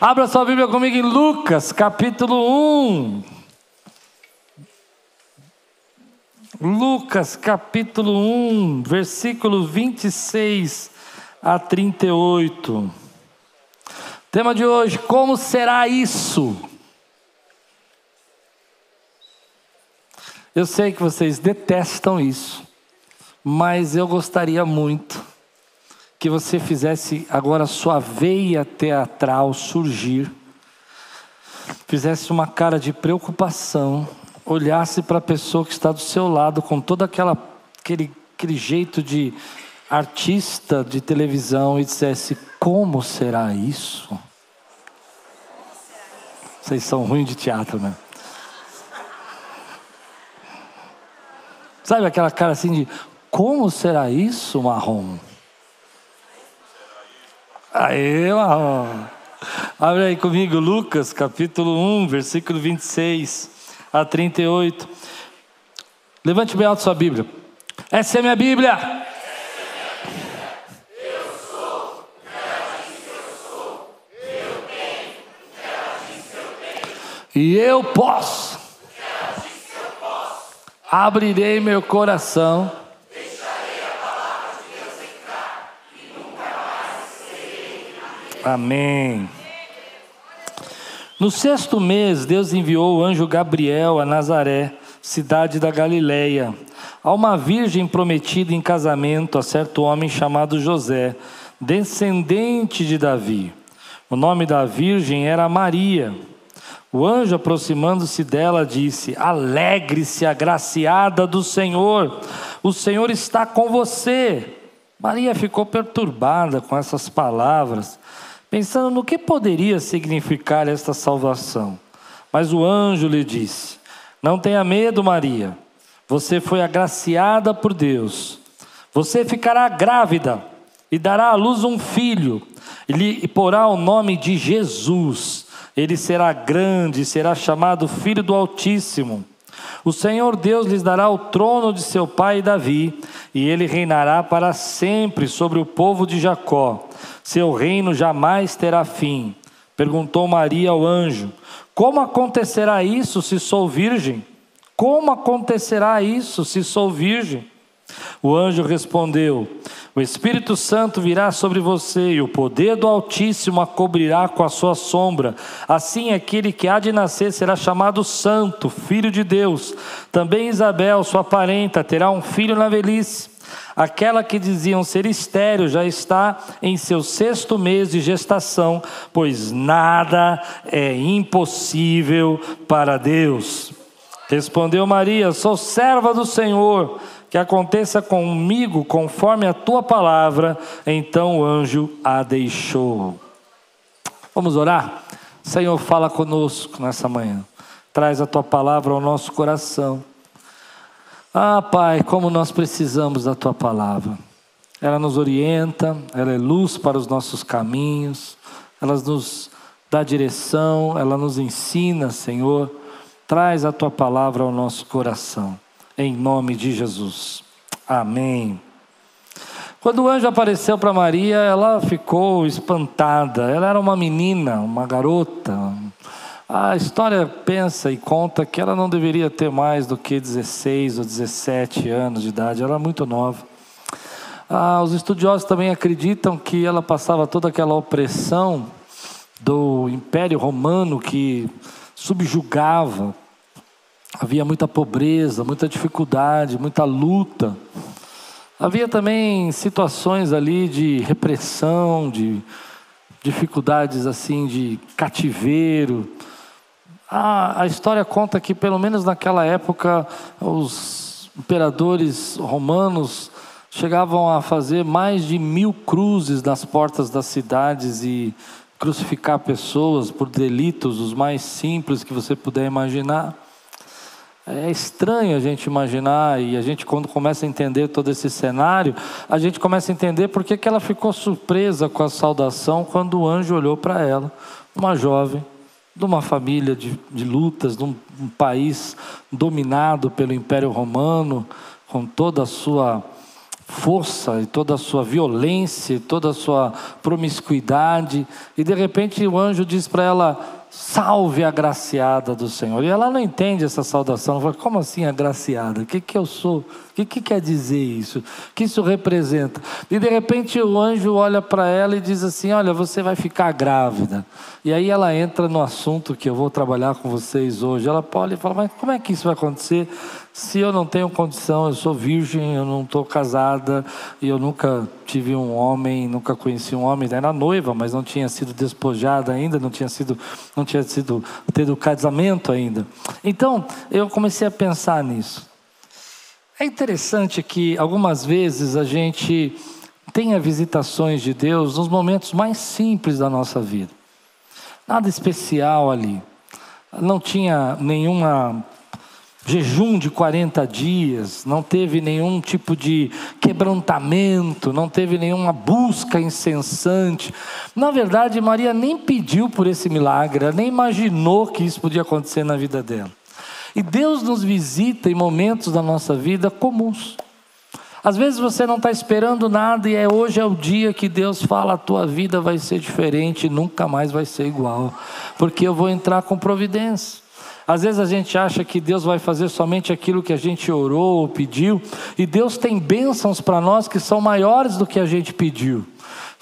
Abra sua Bíblia comigo em Lucas, capítulo 1. Lucas, capítulo 1, versículo 26 a 38. Tema de hoje: Como será isso? Eu sei que vocês detestam isso, mas eu gostaria muito que você fizesse agora sua veia teatral surgir, fizesse uma cara de preocupação, olhasse para a pessoa que está do seu lado com todo aquela, aquele, aquele jeito de artista de televisão e dissesse: Como será isso? Vocês são ruins de teatro, né? Sabe aquela cara assim de: Como será isso, marrom? Aí, marrom. Abre aí comigo Lucas, capítulo 1, versículo 26 a 38. Levante bem alto sua Bíblia. Essa é minha Bíblia. E eu posso. Abrirei meu coração. Amém. No sexto mês, Deus enviou o anjo Gabriel a Nazaré, cidade da Galileia, a uma virgem prometida em casamento a certo homem chamado José, descendente de Davi. O nome da virgem era Maria. O anjo, aproximando-se dela, disse: Alegre-se, agraciada do Senhor, o Senhor está com você. Maria ficou perturbada com essas palavras, pensando no que poderia significar esta salvação. Mas o anjo lhe disse: Não tenha medo, Maria, você foi agraciada por Deus. Você ficará grávida e dará à luz um filho, e lhe porá o nome de Jesus. Ele será grande e será chamado Filho do Altíssimo. O Senhor Deus lhes dará o trono de seu pai Davi, e ele reinará para sempre sobre o povo de Jacó. Seu reino jamais terá fim. Perguntou Maria ao anjo: Como acontecerá isso se sou virgem? Como acontecerá isso se sou virgem? O anjo respondeu: O Espírito Santo virá sobre você e o poder do Altíssimo a cobrirá com a sua sombra. Assim, aquele que há de nascer será chamado Santo, Filho de Deus. Também Isabel, sua parenta, terá um filho na velhice. Aquela que diziam ser estéreo já está em seu sexto mês de gestação, pois nada é impossível para Deus. Respondeu Maria: Sou serva do Senhor que aconteça comigo conforme a tua palavra. Então o anjo a deixou. Vamos orar? Senhor, fala conosco nessa manhã. Traz a tua palavra ao nosso coração. Ah, Pai, como nós precisamos da tua palavra. Ela nos orienta, ela é luz para os nossos caminhos, ela nos dá direção, ela nos ensina, Senhor. Traz a tua palavra ao nosso coração em nome de Jesus. Amém. Quando o anjo apareceu para Maria, ela ficou espantada. Ela era uma menina, uma garota. A história pensa e conta que ela não deveria ter mais do que 16 ou 17 anos de idade, ela era muito nova. Ah, os estudiosos também acreditam que ela passava toda aquela opressão do Império Romano que subjugava Havia muita pobreza, muita dificuldade, muita luta. Havia também situações ali de repressão, de dificuldades assim de cativeiro. A, a história conta que, pelo menos naquela época, os imperadores romanos chegavam a fazer mais de mil cruzes nas portas das cidades e crucificar pessoas por delitos os mais simples que você puder imaginar. É estranho a gente imaginar, e a gente, quando começa a entender todo esse cenário, a gente começa a entender por que, ela ficou surpresa com a saudação quando o anjo olhou para ela, uma jovem, de uma família de, de lutas, de um, um país dominado pelo Império Romano, com toda a sua força e toda a sua violência, e toda a sua promiscuidade, e de repente o anjo diz para ela: Salve a agraciada do Senhor. E ela não entende essa saudação. Fala, como assim agraciada? O que, que eu sou? O que, que quer dizer isso? O que isso representa? E de repente o anjo olha para ela e diz assim: Olha, você vai ficar grávida. E aí ela entra no assunto que eu vou trabalhar com vocês hoje. Ela pode falar: Mas como é que isso vai acontecer? Se eu não tenho condição, eu sou virgem, eu não estou casada, e eu nunca tive um homem, nunca conheci um homem, era noiva, mas não tinha sido despojada ainda, não tinha sido, não tinha sido tido casamento ainda. Então, eu comecei a pensar nisso. É interessante que algumas vezes a gente tenha visitações de Deus nos momentos mais simples da nossa vida. Nada especial ali. Não tinha nenhuma jejum de 40 dias, não teve nenhum tipo de quebrantamento, não teve nenhuma busca incessante. Na verdade, Maria nem pediu por esse milagre, nem imaginou que isso podia acontecer na vida dela. E Deus nos visita em momentos da nossa vida comuns. Às vezes você não está esperando nada e é hoje é o dia que Deus fala: a tua vida vai ser diferente, nunca mais vai ser igual, porque eu vou entrar com providência. Às vezes a gente acha que Deus vai fazer somente aquilo que a gente orou ou pediu, e Deus tem bênçãos para nós que são maiores do que a gente pediu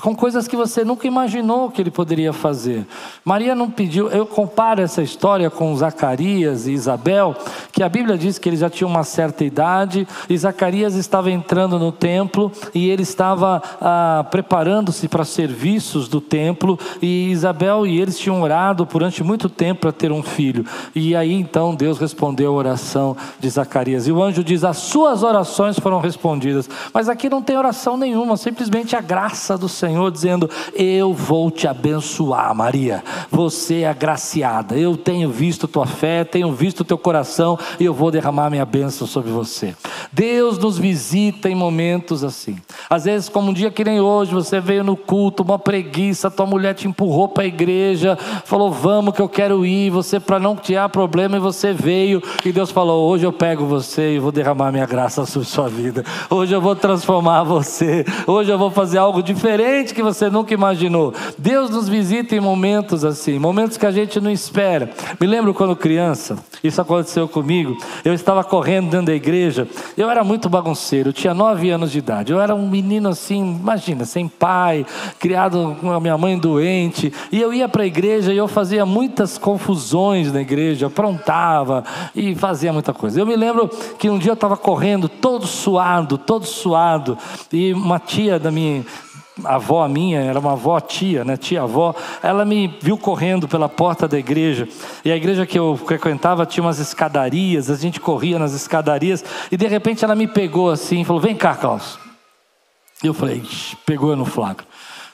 com coisas que você nunca imaginou que ele poderia fazer. Maria não pediu, eu comparo essa história com Zacarias e Isabel, que a Bíblia diz que eles já tinham uma certa idade, e Zacarias estava entrando no templo e ele estava ah, preparando-se para serviços do templo, e Isabel e eles tinham orado durante muito tempo para ter um filho. E aí então Deus respondeu a oração de Zacarias. E o anjo diz: As suas orações foram respondidas. Mas aqui não tem oração nenhuma, simplesmente a graça do Senhor Senhor dizendo: Eu vou te abençoar, Maria. Você é agraciada. Eu tenho visto tua fé, tenho visto teu coração e eu vou derramar minha bênção sobre você. Deus nos visita em momentos assim. Às vezes, como um dia que nem hoje, você veio no culto, uma preguiça, tua mulher te empurrou para a igreja, falou: Vamos que eu quero ir. Você, para não criar problema, e você veio e Deus falou: Hoje eu pego você e vou derramar minha graça sobre sua vida. Hoje eu vou transformar você. Hoje eu vou fazer algo diferente que você nunca imaginou. Deus nos visita em momentos assim, momentos que a gente não espera. Me lembro quando criança, isso aconteceu comigo. Eu estava correndo dentro da igreja. Eu era muito bagunceiro, tinha nove anos de idade. Eu era um menino assim, imagina, sem pai, criado com a minha mãe doente. E eu ia para a igreja e eu fazia muitas confusões na igreja, aprontava e fazia muita coisa. Eu me lembro que um dia eu estava correndo todo suado, todo suado, e uma tia da minha avó minha, era uma avó tia, né, tia-avó, ela me viu correndo pela porta da igreja, e a igreja que eu frequentava tinha umas escadarias, a gente corria nas escadarias, e de repente ela me pegou assim, e falou, vem cá, Carlos. E eu falei, pegou eu no flagra,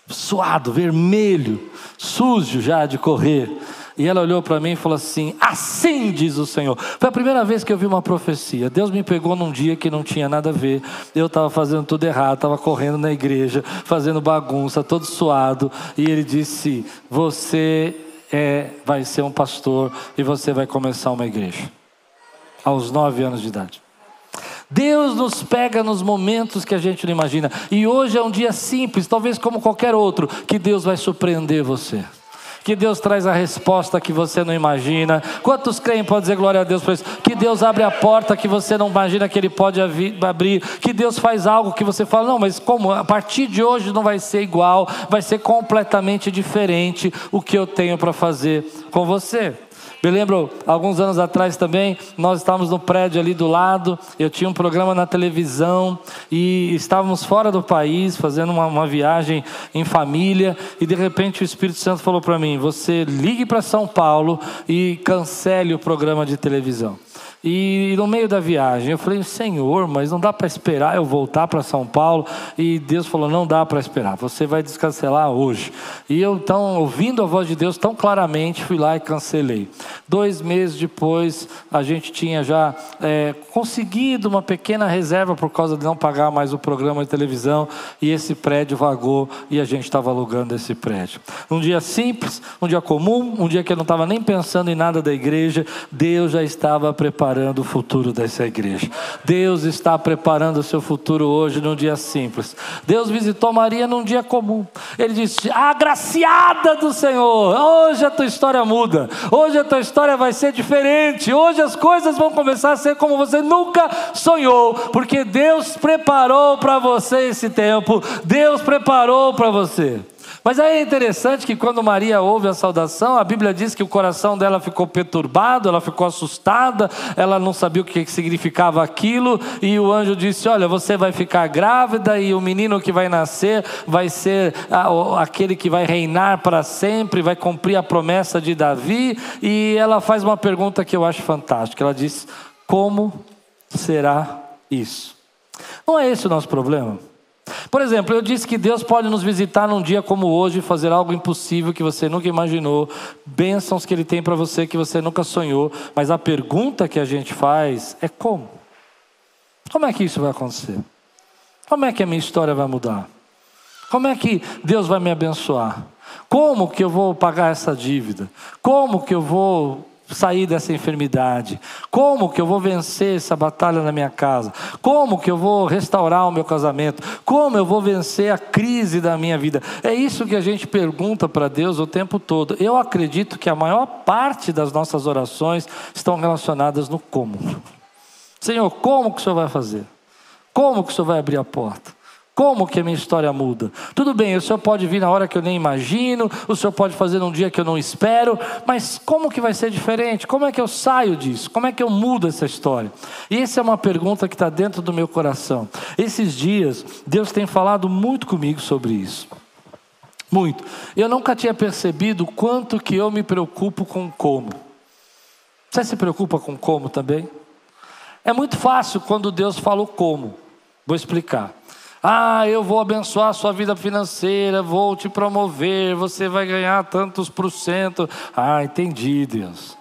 suado, vermelho, sujo já de correr, e ela olhou para mim e falou assim: Assim diz o Senhor. Foi a primeira vez que eu vi uma profecia. Deus me pegou num dia que não tinha nada a ver. Eu estava fazendo tudo errado, estava correndo na igreja, fazendo bagunça, todo suado. E ele disse: Você é, vai ser um pastor e você vai começar uma igreja. Aos nove anos de idade. Deus nos pega nos momentos que a gente não imagina. E hoje é um dia simples, talvez como qualquer outro, que Deus vai surpreender você que Deus traz a resposta que você não imagina. Quantos creem podem dizer glória a Deus por isso? Que Deus abre a porta que você não imagina que Ele pode abrir. Que Deus faz algo que você fala, não, mas como? A partir de hoje não vai ser igual, vai ser completamente diferente o que eu tenho para fazer com você. Me lembro, alguns anos atrás também, nós estávamos no prédio ali do lado, eu tinha um programa na televisão e estávamos fora do país, fazendo uma, uma viagem em família, e de repente o Espírito Santo falou para mim: Você ligue para São Paulo e cancele o programa de televisão. E no meio da viagem eu falei, Senhor, mas não dá para esperar eu voltar para São Paulo. E Deus falou, não dá para esperar, você vai descancelar hoje. E eu então, ouvindo a voz de Deus tão claramente, fui lá e cancelei. Dois meses depois, a gente tinha já é, conseguido uma pequena reserva por causa de não pagar mais o programa de televisão. E esse prédio vagou e a gente estava alugando esse prédio. Um dia simples, um dia comum, um dia que eu não estava nem pensando em nada da igreja, Deus já estava preparado preparando o futuro dessa igreja. Deus está preparando o seu futuro hoje num dia simples. Deus visitou Maria num dia comum. Ele disse: Agraciada do Senhor, hoje a tua história muda. Hoje a tua história vai ser diferente. Hoje as coisas vão começar a ser como você nunca sonhou, porque Deus preparou para você esse tempo. Deus preparou para você. Mas aí é interessante que quando Maria ouve a saudação, a Bíblia diz que o coração dela ficou perturbado, ela ficou assustada, ela não sabia o que significava aquilo, e o anjo disse: Olha, você vai ficar grávida, e o menino que vai nascer vai ser aquele que vai reinar para sempre, vai cumprir a promessa de Davi. E ela faz uma pergunta que eu acho fantástica: ela diz, Como será isso? Não é esse o nosso problema? Por exemplo, eu disse que Deus pode nos visitar num dia como hoje e fazer algo impossível que você nunca imaginou, bênçãos que Ele tem para você que você nunca sonhou, mas a pergunta que a gente faz é como? Como é que isso vai acontecer? Como é que a minha história vai mudar? Como é que Deus vai me abençoar? Como que eu vou pagar essa dívida? Como que eu vou sair dessa enfermidade? Como que eu vou vencer essa batalha na minha casa? Como que eu vou restaurar o meu casamento? Como eu vou vencer a crise da minha vida? É isso que a gente pergunta para Deus o tempo todo. Eu acredito que a maior parte das nossas orações estão relacionadas no como. Senhor, como que o Senhor vai fazer? Como que o Senhor vai abrir a porta? Como que a minha história muda? Tudo bem, o Senhor pode vir na hora que eu nem imagino, o Senhor pode fazer num dia que eu não espero, mas como que vai ser diferente? Como é que eu saio disso? Como é que eu mudo essa história? E essa é uma pergunta que está dentro do meu coração. Esses dias, Deus tem falado muito comigo sobre isso. Muito. Eu nunca tinha percebido quanto que eu me preocupo com como. Você se preocupa com como também? É muito fácil quando Deus fala o como. Vou explicar. Ah, eu vou abençoar a sua vida financeira, vou te promover, você vai ganhar tantos por cento. Ah, entendi, Deus.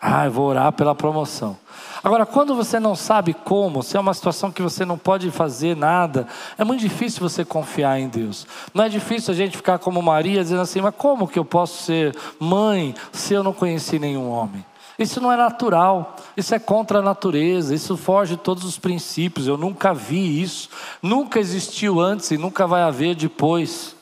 Ah, eu vou orar pela promoção. Agora, quando você não sabe como, se é uma situação que você não pode fazer nada, é muito difícil você confiar em Deus. Não é difícil a gente ficar como Maria, dizendo assim: mas como que eu posso ser mãe se eu não conheci nenhum homem? Isso não é natural, isso é contra a natureza, isso foge de todos os princípios. Eu nunca vi isso, nunca existiu antes e nunca vai haver depois.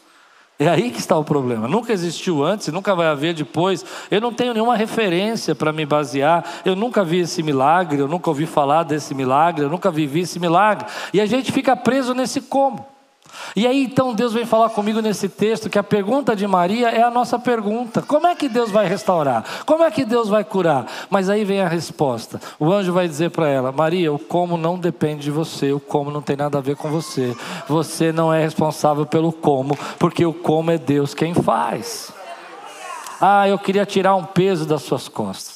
É aí que está o problema. Nunca existiu antes nunca vai haver depois. Eu não tenho nenhuma referência para me basear. Eu nunca vi esse milagre, eu nunca ouvi falar desse milagre, eu nunca vivi esse milagre. E a gente fica preso nesse como. E aí então Deus vem falar comigo nesse texto que a pergunta de Maria é a nossa pergunta: como é que Deus vai restaurar? Como é que Deus vai curar? Mas aí vem a resposta: o anjo vai dizer para ela: Maria, o como não depende de você, o como não tem nada a ver com você. Você não é responsável pelo como, porque o como é Deus quem faz. Ah, eu queria tirar um peso das suas costas.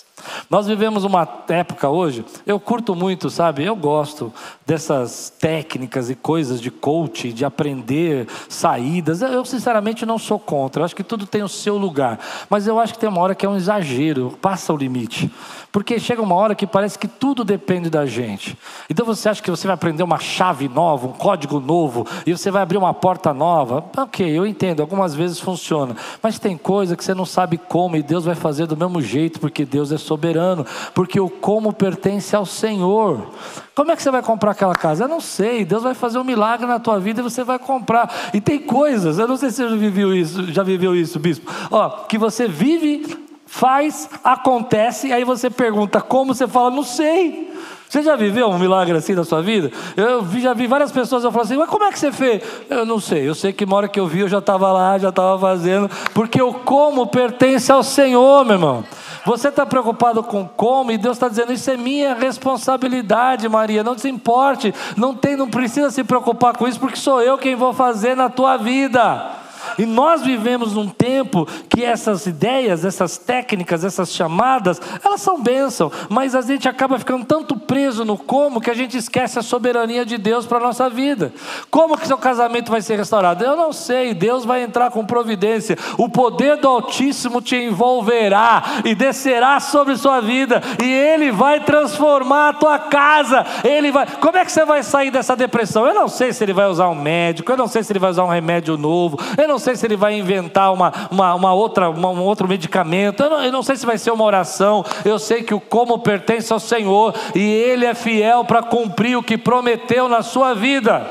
Nós vivemos uma época hoje, eu curto muito, sabe? Eu gosto dessas técnicas e coisas de coaching, de aprender saídas. Eu, sinceramente, não sou contra. Eu acho que tudo tem o seu lugar. Mas eu acho que tem uma hora que é um exagero, passa o limite. Porque chega uma hora que parece que tudo depende da gente. Então você acha que você vai aprender uma chave nova, um código novo, e você vai abrir uma porta nova. Ok, eu entendo, algumas vezes funciona. Mas tem coisa que você não sabe como, e Deus vai fazer do mesmo jeito, porque Deus é soberano, porque o como pertence ao Senhor. Como é que você vai comprar aquela casa? Eu não sei. Deus vai fazer um milagre na tua vida e você vai comprar. E tem coisas, eu não sei se você já viveu isso, já viveu isso, bispo. Ó, que você vive, faz, acontece, e aí você pergunta como, você fala, não sei. Você já viveu um milagre assim na sua vida? Eu já vi várias pessoas, eu falo assim, mas como é que você fez? Eu não sei, eu sei que uma hora que eu vi, eu já estava lá, já estava fazendo, porque o como pertence ao Senhor, meu irmão. Você está preocupado com como, e Deus está dizendo, isso é minha responsabilidade, Maria, não se importe, não, tem, não precisa se preocupar com isso, porque sou eu quem vou fazer na tua vida. E nós vivemos num tempo que essas ideias, essas técnicas, essas chamadas, elas são bênção, mas a gente acaba ficando tanto preso no como que a gente esquece a soberania de Deus para a nossa vida. Como que seu casamento vai ser restaurado? Eu não sei, Deus vai entrar com providência. O poder do Altíssimo te envolverá e descerá sobre sua vida, e Ele vai transformar a tua casa. Ele vai. Como é que você vai sair dessa depressão? Eu não sei se Ele vai usar um médico, eu não sei se Ele vai usar um remédio novo, eu não sei sei se ele vai inventar uma, uma, uma outra, uma, um outro medicamento, eu não, eu não sei se vai ser uma oração. Eu sei que o como pertence ao Senhor e Ele é fiel para cumprir o que prometeu na sua vida.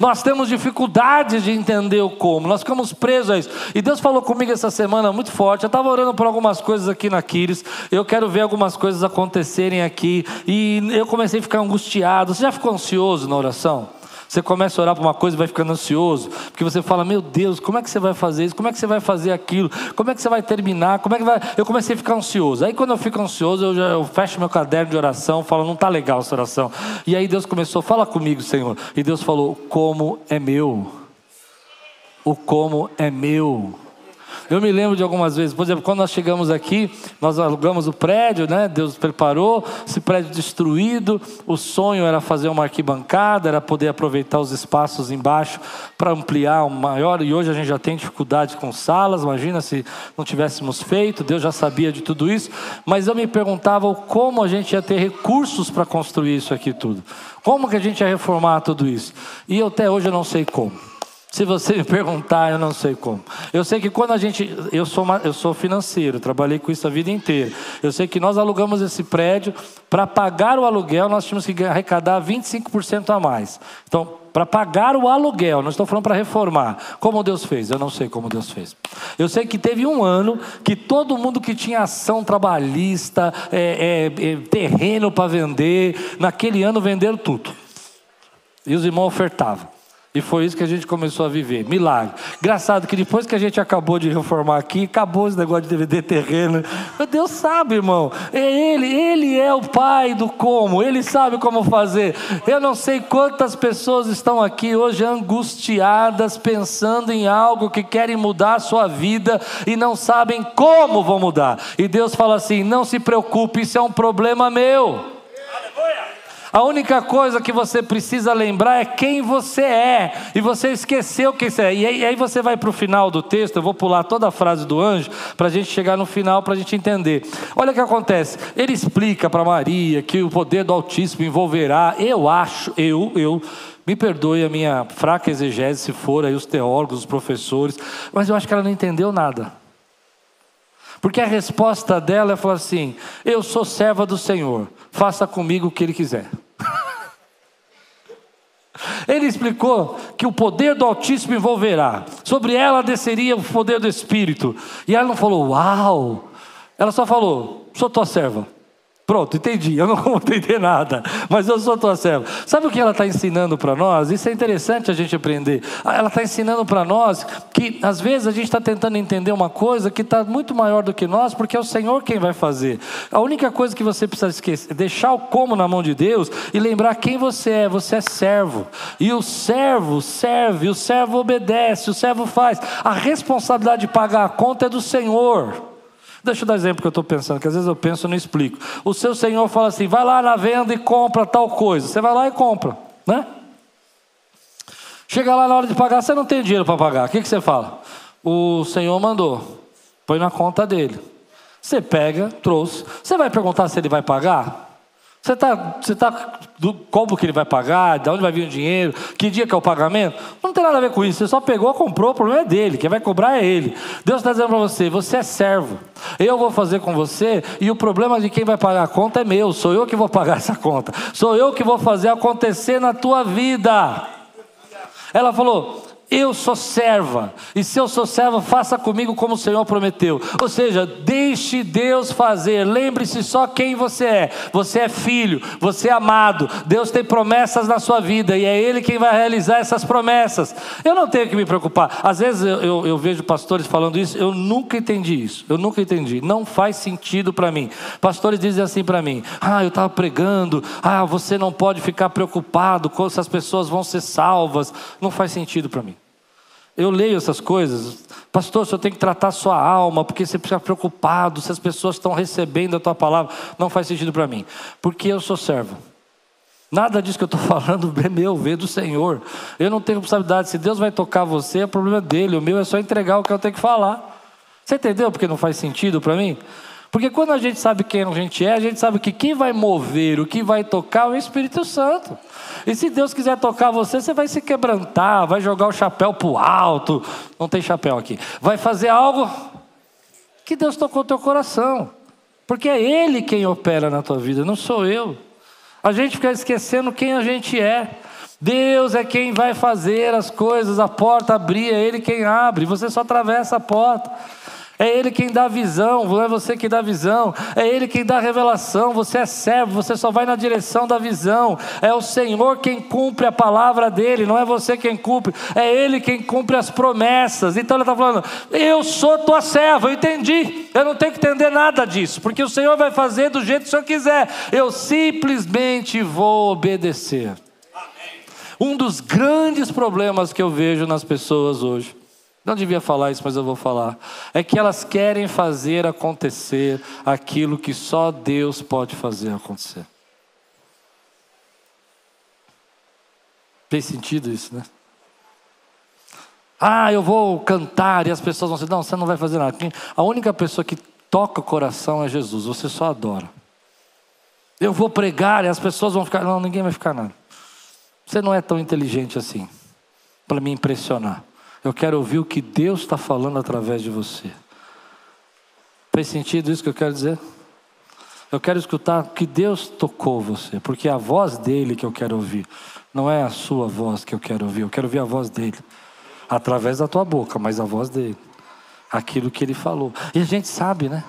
Nós temos dificuldades de entender o como, nós ficamos presos a isso. E Deus falou comigo essa semana muito forte. Eu estava orando por algumas coisas aqui na Quiris, eu quero ver algumas coisas acontecerem aqui, e eu comecei a ficar angustiado. Você já ficou ansioso na oração? Você começa a orar para uma coisa e vai ficando ansioso, porque você fala: Meu Deus, como é que você vai fazer isso? Como é que você vai fazer aquilo? Como é que você vai terminar? Como é que vai. Eu comecei a ficar ansioso. Aí, quando eu fico ansioso, eu, já, eu fecho meu caderno de oração, falo: Não está legal essa oração. E aí, Deus começou: Fala comigo, Senhor. E Deus falou: Como é meu. O como é meu. Eu me lembro de algumas vezes, por exemplo, quando nós chegamos aqui, nós alugamos o prédio, né? Deus preparou, esse prédio destruído. O sonho era fazer uma arquibancada, era poder aproveitar os espaços embaixo para ampliar um maior. E hoje a gente já tem dificuldade com salas. Imagina se não tivéssemos feito. Deus já sabia de tudo isso. Mas eu me perguntava como a gente ia ter recursos para construir isso aqui tudo. Como que a gente ia reformar tudo isso? E eu, até hoje eu não sei como. Se você me perguntar, eu não sei como. Eu sei que quando a gente. Eu sou, eu sou financeiro, trabalhei com isso a vida inteira. Eu sei que nós alugamos esse prédio, para pagar o aluguel, nós tínhamos que arrecadar 25% a mais. Então, para pagar o aluguel, não estou falando para reformar. Como Deus fez? Eu não sei como Deus fez. Eu sei que teve um ano que todo mundo que tinha ação trabalhista, é, é, é, terreno para vender, naquele ano venderam tudo. E os irmãos ofertavam. E foi isso que a gente começou a viver. Milagre. Engraçado que depois que a gente acabou de reformar aqui, acabou esse negócio de vender terreno. Deus sabe, irmão. É ele, ele é o pai do como. Ele sabe como fazer. Eu não sei quantas pessoas estão aqui hoje angustiadas, pensando em algo que querem mudar a sua vida e não sabem como vão mudar. E Deus fala assim: não se preocupe, isso é um problema meu. A única coisa que você precisa lembrar é quem você é. E você esqueceu quem você é. E aí, você vai para o final do texto. Eu vou pular toda a frase do anjo para a gente chegar no final para a gente entender. Olha o que acontece. Ele explica para Maria que o poder do Altíssimo envolverá. Eu acho, eu, eu. Me perdoe a minha fraca exegese, se for aí os teólogos, os professores, mas eu acho que ela não entendeu nada. Porque a resposta dela é falar assim: Eu sou serva do Senhor, faça comigo o que Ele quiser. Ele explicou que o poder do Altíssimo envolverá, sobre ela desceria o poder do Espírito. E ela não falou, uau, ela só falou, sou tua serva. Pronto, entendi. Eu não vou entender nada, mas eu sou tua serva. Sabe o que ela está ensinando para nós? Isso é interessante a gente aprender. Ah, ela está ensinando para nós que às vezes a gente está tentando entender uma coisa que está muito maior do que nós, porque é o Senhor quem vai fazer. A única coisa que você precisa esquecer, deixar o como na mão de Deus e lembrar quem você é. Você é servo. E o servo serve, o servo obedece, o servo faz. A responsabilidade de pagar a conta é do Senhor. Deixa eu dar exemplo que eu estou pensando, que às vezes eu penso e não explico. O seu senhor fala assim: vai lá na venda e compra tal coisa. Você vai lá e compra, né? Chega lá na hora de pagar, você não tem dinheiro para pagar. O que, que você fala? O senhor mandou, põe na conta dele. Você pega, trouxe. Você vai perguntar se ele vai pagar? Você está, você tá, do, como que ele vai pagar, de onde vai vir o dinheiro, que dia que é o pagamento? Não tem nada a ver com isso, você só pegou, comprou, o problema é dele, quem vai cobrar é ele. Deus está dizendo para você, você é servo, eu vou fazer com você, e o problema de quem vai pagar a conta é meu, sou eu que vou pagar essa conta, sou eu que vou fazer acontecer na tua vida. Ela falou, eu sou serva, e se eu sou serva, faça comigo como o Senhor prometeu. Ou seja, deixe Deus fazer. Lembre-se só quem você é. Você é filho, você é amado. Deus tem promessas na sua vida e é Ele quem vai realizar essas promessas. Eu não tenho que me preocupar. Às vezes eu, eu, eu vejo pastores falando isso, eu nunca entendi isso. Eu nunca entendi. Não faz sentido para mim. Pastores dizem assim para mim: Ah, eu estava pregando. Ah, você não pode ficar preocupado com se as pessoas vão ser salvas. Não faz sentido para mim. Eu leio essas coisas, pastor, senhor tem que tratar a sua alma, porque você fica preocupado se as pessoas estão recebendo a tua palavra. Não faz sentido para mim, porque eu sou servo. Nada disso que eu estou falando é meu, veio do Senhor. Eu não tenho responsabilidade. Se Deus vai tocar você, é problema dele. O meu é só entregar o que eu tenho que falar. Você entendeu porque não faz sentido para mim? Porque quando a gente sabe quem a gente é, a gente sabe que quem vai mover, o que vai tocar é o Espírito Santo. E se Deus quiser tocar você, você vai se quebrantar, vai jogar o chapéu para o alto. Não tem chapéu aqui. Vai fazer algo que Deus tocou o teu coração. Porque é Ele quem opera na tua vida, não sou eu. A gente fica esquecendo quem a gente é. Deus é quem vai fazer as coisas, a porta abrir, é Ele quem abre, você só atravessa a porta. É Ele quem dá visão, não é você que dá visão. É Ele quem dá revelação. Você é servo, você só vai na direção da visão. É o Senhor quem cumpre a palavra dele, não é você quem cumpre. É Ele quem cumpre as promessas. Então Ele está falando: Eu sou tua serva, eu entendi. Eu não tenho que entender nada disso, porque o Senhor vai fazer do jeito que o Senhor quiser. Eu simplesmente vou obedecer. Um dos grandes problemas que eu vejo nas pessoas hoje não devia falar isso, mas eu vou falar. É que elas querem fazer acontecer aquilo que só Deus pode fazer acontecer. Tem sentido isso, né? Ah, eu vou cantar e as pessoas vão dizer: não, você não vai fazer nada. A única pessoa que toca o coração é Jesus, você só adora. Eu vou pregar e as pessoas vão ficar: não, ninguém vai ficar nada. Você não é tão inteligente assim para me impressionar. Eu quero ouvir o que Deus está falando através de você. Faz sentido isso que eu quero dizer? Eu quero escutar que Deus tocou você, porque é a voz dele que eu quero ouvir, não é a sua voz que eu quero ouvir, eu quero ouvir a voz dele, através da tua boca, mas a voz dele, aquilo que ele falou. E a gente sabe, né?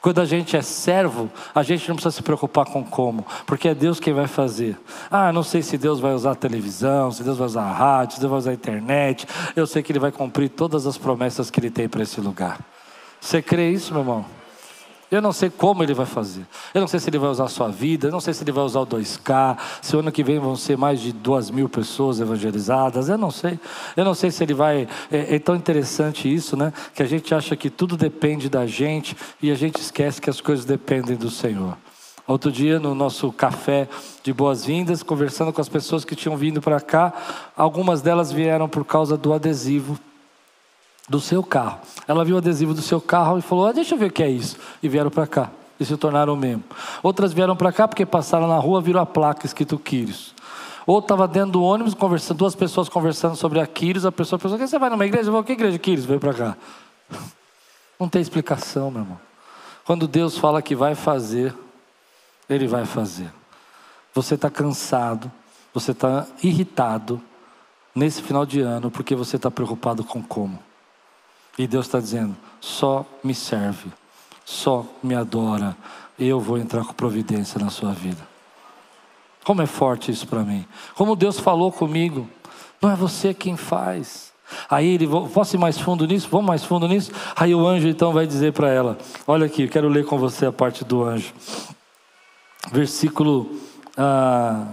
Quando a gente é servo, a gente não precisa se preocupar com como, porque é Deus quem vai fazer. Ah, não sei se Deus vai usar a televisão, se Deus vai usar a rádio, se Deus vai usar a internet. Eu sei que Ele vai cumprir todas as promessas que Ele tem para esse lugar. Você crê isso, meu irmão? Eu não sei como ele vai fazer. Eu não sei se ele vai usar a sua vida. Eu não sei se ele vai usar o 2K. Se o ano que vem vão ser mais de duas mil pessoas evangelizadas. Eu não sei. Eu não sei se ele vai. É, é, tão interessante isso, né? Que a gente acha que tudo depende da gente e a gente esquece que as coisas dependem do Senhor. Outro dia, no nosso café de boas-vindas, conversando com as pessoas que tinham vindo para cá, algumas delas vieram por causa do adesivo do seu carro. Ela viu o adesivo do seu carro e falou: ah, Deixa eu ver o que é isso. E vieram para cá. E se tornaram membro. Outras vieram para cá porque passaram na rua, viram a placa escrito Quírios. Ou estava dentro do ônibus, conversando, duas pessoas conversando sobre a Quírios. A pessoa pensou: Você vai numa igreja? Eu vou, que igreja Quírios? Veio para cá. Não tem explicação, meu irmão. Quando Deus fala que vai fazer, Ele vai fazer. Você está cansado, você está irritado nesse final de ano porque você está preocupado com como. E Deus está dizendo: só me serve, só me adora, eu vou entrar com providência na sua vida. Como é forte isso para mim. Como Deus falou comigo, não é você quem faz. Aí ele, posso ir mais fundo nisso? Vamos mais fundo nisso? Aí o anjo então vai dizer para ela: Olha aqui, eu quero ler com você a parte do anjo. Versículo ah,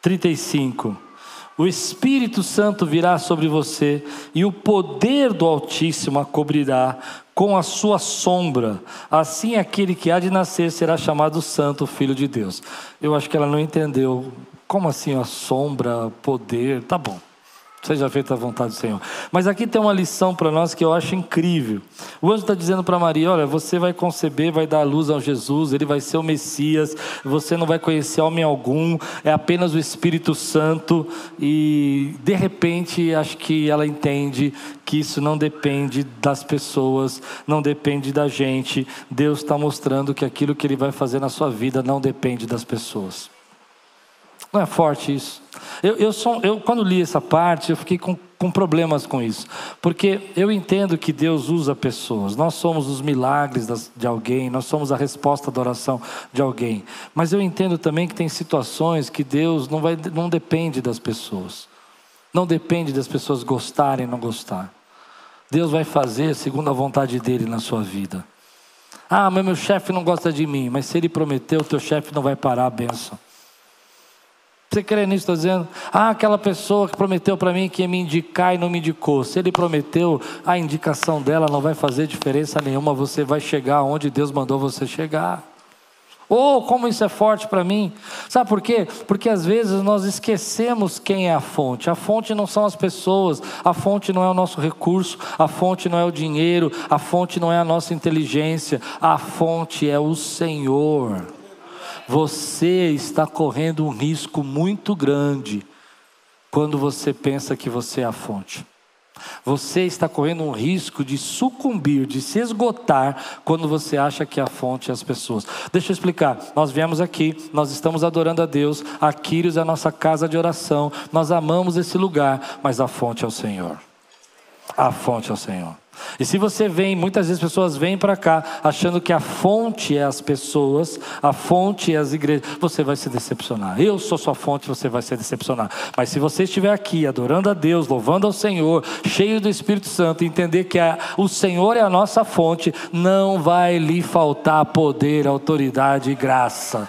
35. O Espírito Santo virá sobre você e o poder do Altíssimo a cobrirá com a sua sombra. Assim aquele que há de nascer será chamado Santo Filho de Deus. Eu acho que ela não entendeu. Como assim a sombra, poder? Tá bom. Seja feita a vontade do Senhor. Mas aqui tem uma lição para nós que eu acho incrível. O anjo está dizendo para Maria: Olha, você vai conceber, vai dar luz ao Jesus, ele vai ser o Messias, você não vai conhecer homem algum, é apenas o Espírito Santo. E de repente, acho que ela entende que isso não depende das pessoas, não depende da gente. Deus está mostrando que aquilo que ele vai fazer na sua vida não depende das pessoas. Não é forte isso? Eu, eu, sou, eu quando li essa parte, eu fiquei com, com problemas com isso. Porque eu entendo que Deus usa pessoas. Nós somos os milagres das, de alguém, nós somos a resposta da oração de alguém. Mas eu entendo também que tem situações que Deus não, vai, não depende das pessoas. Não depende das pessoas gostarem ou não gostar. Deus vai fazer segundo a vontade dele na sua vida. Ah, mas meu chefe não gosta de mim, mas se ele prometeu, teu chefe não vai parar a benção. Você crê nisso? Está dizendo? Ah, aquela pessoa que prometeu para mim que ia me indicar e não me indicou. Se ele prometeu, a indicação dela não vai fazer diferença nenhuma. Você vai chegar onde Deus mandou você chegar. Oh, como isso é forte para mim. Sabe por quê? Porque às vezes nós esquecemos quem é a fonte. A fonte não são as pessoas, a fonte não é o nosso recurso, a fonte não é o dinheiro, a fonte não é a nossa inteligência, a fonte é o Senhor. Você está correndo um risco muito grande quando você pensa que você é a fonte. Você está correndo um risco de sucumbir, de se esgotar, quando você acha que a fonte é as pessoas. Deixa eu explicar. Nós viemos aqui, nós estamos adorando a Deus, a Quírios é a nossa casa de oração, nós amamos esse lugar, mas a fonte é o Senhor. A fonte é o Senhor. E se você vem, muitas vezes as pessoas vêm para cá achando que a fonte é as pessoas, a fonte é as igrejas, você vai se decepcionar. Eu sou sua fonte, você vai se decepcionar. Mas se você estiver aqui adorando a Deus, louvando ao Senhor, cheio do Espírito Santo, entender que a, o Senhor é a nossa fonte, não vai lhe faltar poder, autoridade e graça.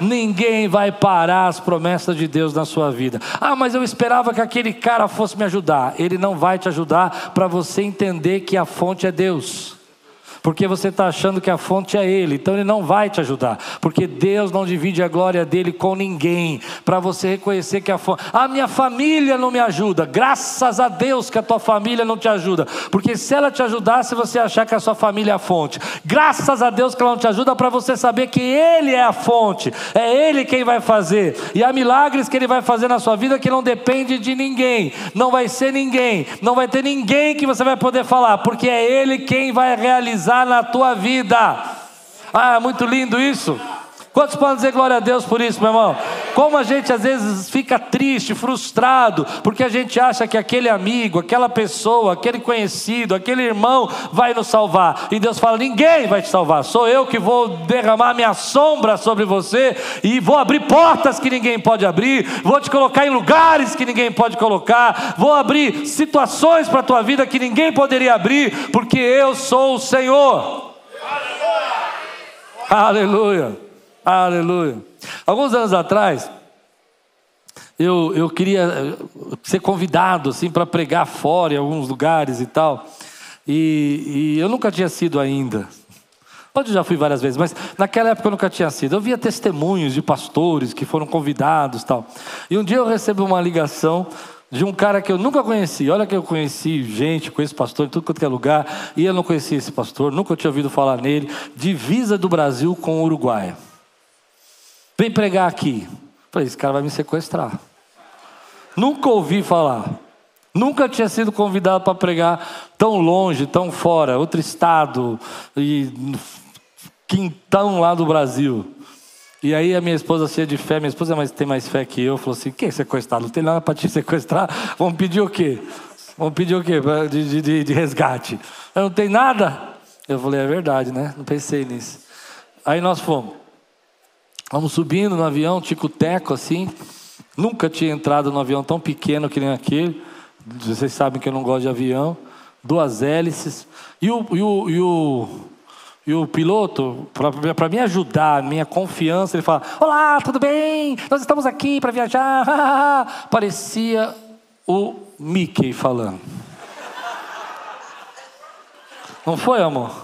Ninguém vai parar as promessas de Deus na sua vida. Ah, mas eu esperava que aquele cara fosse me ajudar. Ele não vai te ajudar para você entender que a fonte é Deus porque você está achando que a fonte é Ele, então Ele não vai te ajudar, porque Deus não divide a glória dele com ninguém, para você reconhecer que a fonte, a minha família não me ajuda, graças a Deus que a tua família não te ajuda, porque se ela te ajudasse, você achar que a sua família é a fonte, graças a Deus que ela não te ajuda, para você saber que Ele é a fonte, é Ele quem vai fazer, e há milagres que Ele vai fazer na sua vida que não depende de ninguém, não vai ser ninguém, não vai ter ninguém que você vai poder falar, porque é Ele quem vai realizar na tua vida. Ah, muito lindo isso. Quantos podem dizer glória a Deus por isso, meu irmão? Como a gente às vezes fica triste, frustrado, porque a gente acha que aquele amigo, aquela pessoa, aquele conhecido, aquele irmão vai nos salvar. E Deus fala: ninguém vai te salvar, sou eu que vou derramar minha sombra sobre você e vou abrir portas que ninguém pode abrir, vou te colocar em lugares que ninguém pode colocar, vou abrir situações para a tua vida que ninguém poderia abrir, porque eu sou o Senhor. Aleluia. Aleluia. Aleluia. Alguns anos atrás, eu, eu queria eh, ser convidado assim para pregar fora em alguns lugares e tal. E, e, eu nunca tinha sido ainda. Pode já fui várias vezes, mas naquela época eu nunca tinha sido. Eu via testemunhos de pastores que foram convidados tal. E um dia eu recebi uma ligação de um cara que eu nunca conheci. Olha que eu conheci gente, conheço pastor em tudo quanto é lugar, e eu não conhecia esse pastor, nunca tinha ouvido falar nele. Divisa do Brasil com o Uruguai. Vem pregar aqui. Falei, esse cara vai me sequestrar. Nunca ouvi falar. Nunca tinha sido convidado para pregar tão longe, tão fora, outro estado, e quintão lá do Brasil. E aí a minha esposa cheia de fé, minha esposa mas tem mais fé que eu, falou assim, quem é sequestrado? Não tem nada para te sequestrar, vamos pedir o quê? Vamos pedir o quê de, de, de resgate? Eu não tem nada? Eu falei, é verdade, né? Não pensei nisso. Aí nós fomos. Vamos subindo no avião, tico-teco assim. Nunca tinha entrado num avião tão pequeno que nem aquele. Vocês sabem que eu não gosto de avião. Duas hélices. E o, e o, e o, e o piloto, para me ajudar, minha confiança, ele fala: Olá, tudo bem? Nós estamos aqui para viajar. Parecia o Mickey falando. Não foi, amor?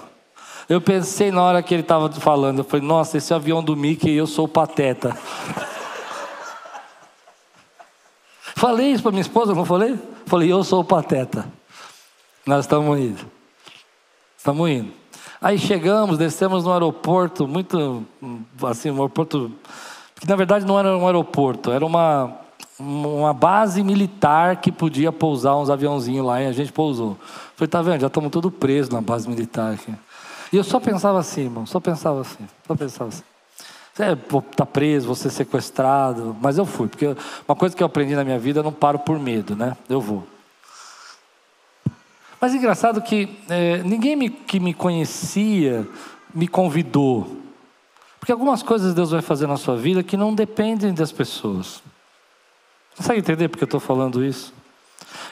Eu pensei na hora que ele estava falando, eu falei, nossa, esse avião do Mickey eu sou o pateta. falei isso para minha esposa, não falei? Falei, eu sou o pateta. Nós estamos indo. Estamos indo. Aí chegamos, descemos no aeroporto, muito assim, um aeroporto. Que na verdade não era um aeroporto, era uma, uma base militar que podia pousar uns aviãozinhos lá e a gente pousou. Falei, tá vendo? Já estamos todos presos na base militar aqui. E eu só pensava assim, irmão, só pensava assim, só pensava assim. Você está preso, você é sequestrado, mas eu fui, porque uma coisa que eu aprendi na minha vida, eu não paro por medo, né? Eu vou. Mas é engraçado que é, ninguém me, que me conhecia me convidou. Porque algumas coisas Deus vai fazer na sua vida que não dependem das pessoas. Consegue entender porque eu estou falando isso?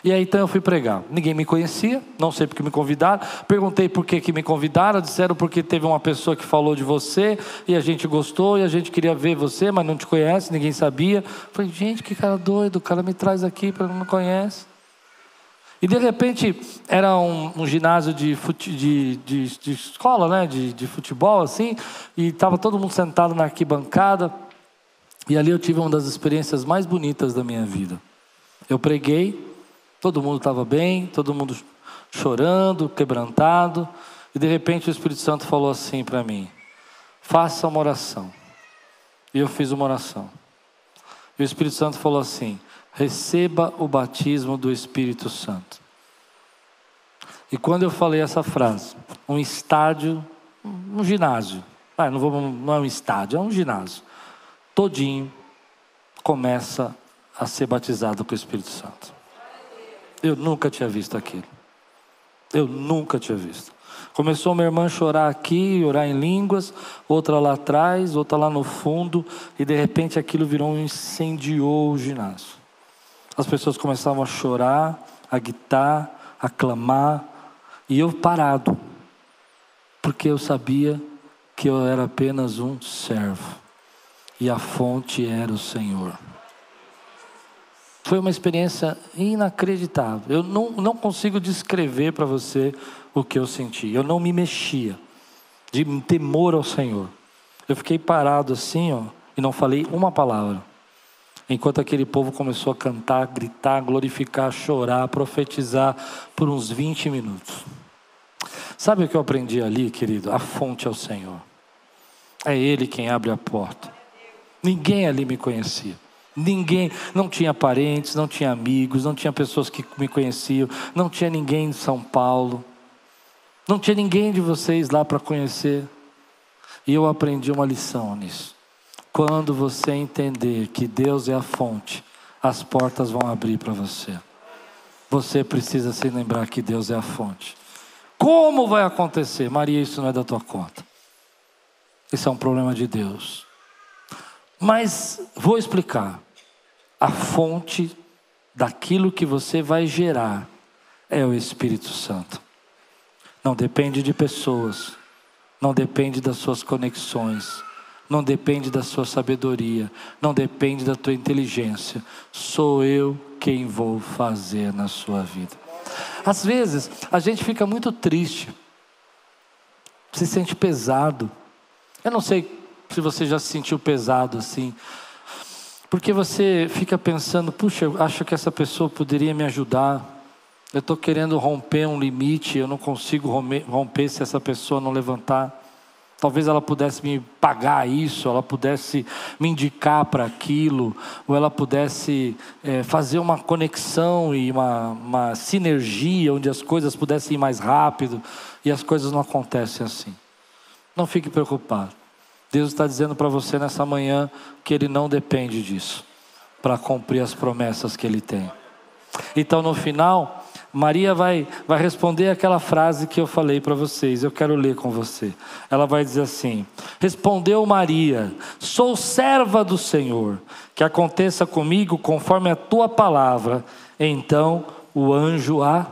E aí então eu fui pregar. Ninguém me conhecia, não sei porque me convidaram. Perguntei por que, que me convidaram, disseram porque teve uma pessoa que falou de você e a gente gostou e a gente queria ver você, mas não te conhece, ninguém sabia. Falei, gente, que cara doido, o cara me traz aqui para não me conhece. E de repente era um, um ginásio de, fute, de, de, de, escola, né? De, de futebol, assim, e estava todo mundo sentado na arquibancada. E ali eu tive uma das experiências mais bonitas da minha vida. Eu preguei, todo mundo estava bem, todo mundo chorando, quebrantado, e de repente o Espírito Santo falou assim para mim: faça uma oração. E eu fiz uma oração. E o Espírito Santo falou assim: receba o batismo do Espírito Santo. E quando eu falei essa frase, um estádio, um ginásio, ah, não, vou, não é um estádio, é um ginásio, todinho começa a ser batizado com o Espírito Santo. Eu nunca tinha visto aquilo. Eu nunca tinha visto. Começou minha irmã a chorar aqui, orar em línguas, outra lá atrás, outra lá no fundo, e de repente aquilo virou um incendiou o ginásio. As pessoas começavam a chorar, a gritar, a clamar, e eu parado, porque eu sabia que eu era apenas um servo, e a fonte era o Senhor. Foi uma experiência inacreditável. Eu não, não consigo descrever para você o que eu senti. Eu não me mexia, de temor ao Senhor. Eu fiquei parado assim, ó, e não falei uma palavra. Enquanto aquele povo começou a cantar, gritar, glorificar, chorar, profetizar por uns 20 minutos. Sabe o que eu aprendi ali, querido? A fonte é o Senhor. É Ele quem abre a porta. Ninguém ali me conhecia. Ninguém, não tinha parentes, não tinha amigos, não tinha pessoas que me conheciam, não tinha ninguém de São Paulo, não tinha ninguém de vocês lá para conhecer. E eu aprendi uma lição nisso. Quando você entender que Deus é a fonte, as portas vão abrir para você. Você precisa se lembrar que Deus é a fonte. Como vai acontecer? Maria, isso não é da tua conta. Isso é um problema de Deus. Mas vou explicar a fonte daquilo que você vai gerar é o Espírito Santo. Não depende de pessoas, não depende das suas conexões, não depende da sua sabedoria, não depende da tua inteligência. Sou eu quem vou fazer na sua vida. Às vezes, a gente fica muito triste, se sente pesado. Eu não sei se você já se sentiu pesado assim. Porque você fica pensando, puxa, eu acho que essa pessoa poderia me ajudar. Eu estou querendo romper um limite, eu não consigo romper se essa pessoa não levantar. Talvez ela pudesse me pagar isso, ela pudesse me indicar para aquilo, ou ela pudesse é, fazer uma conexão e uma, uma sinergia onde as coisas pudessem ir mais rápido e as coisas não acontecem assim. Não fique preocupado. Deus está dizendo para você nessa manhã que Ele não depende disso para cumprir as promessas que Ele tem. Então, no final, Maria vai, vai responder aquela frase que eu falei para vocês. Eu quero ler com você. Ela vai dizer assim: Respondeu Maria: Sou serva do Senhor, que aconteça comigo conforme a tua palavra. Então o anjo a